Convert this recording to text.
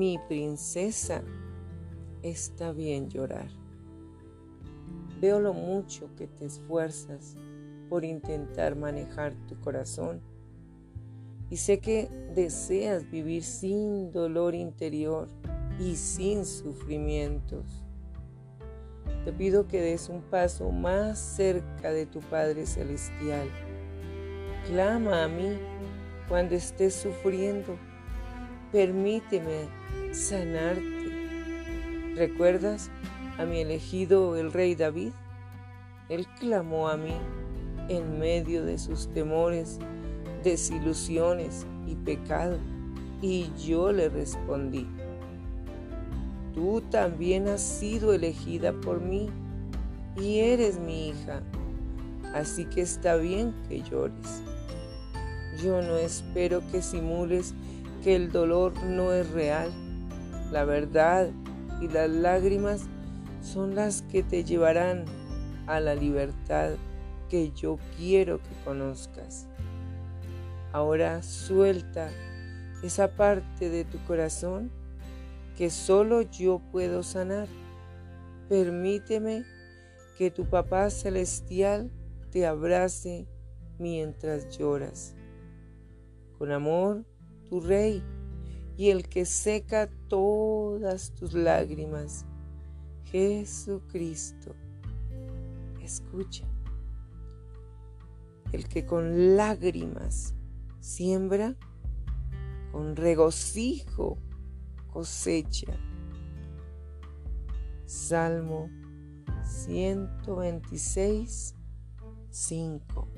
Mi princesa, está bien llorar. Veo lo mucho que te esfuerzas por intentar manejar tu corazón y sé que deseas vivir sin dolor interior y sin sufrimientos. Te pido que des un paso más cerca de tu Padre Celestial. Clama a mí cuando estés sufriendo. Permíteme sanarte. ¿Recuerdas a mi elegido el rey David? Él clamó a mí en medio de sus temores, desilusiones y pecado, y yo le respondí tú también has sido elegida por mí y eres mi hija, así que está bien que llores. Yo no espero que simules que el dolor no es real. La verdad y las lágrimas son las que te llevarán a la libertad que yo quiero que conozcas. Ahora suelta esa parte de tu corazón que solo yo puedo sanar. Permíteme que tu Papá Celestial te abrace mientras lloras. Con amor, tu Rey y el que seca todas tus lágrimas, Jesucristo. Escucha. El que con lágrimas siembra, con regocijo cosecha. Salmo 126, 5.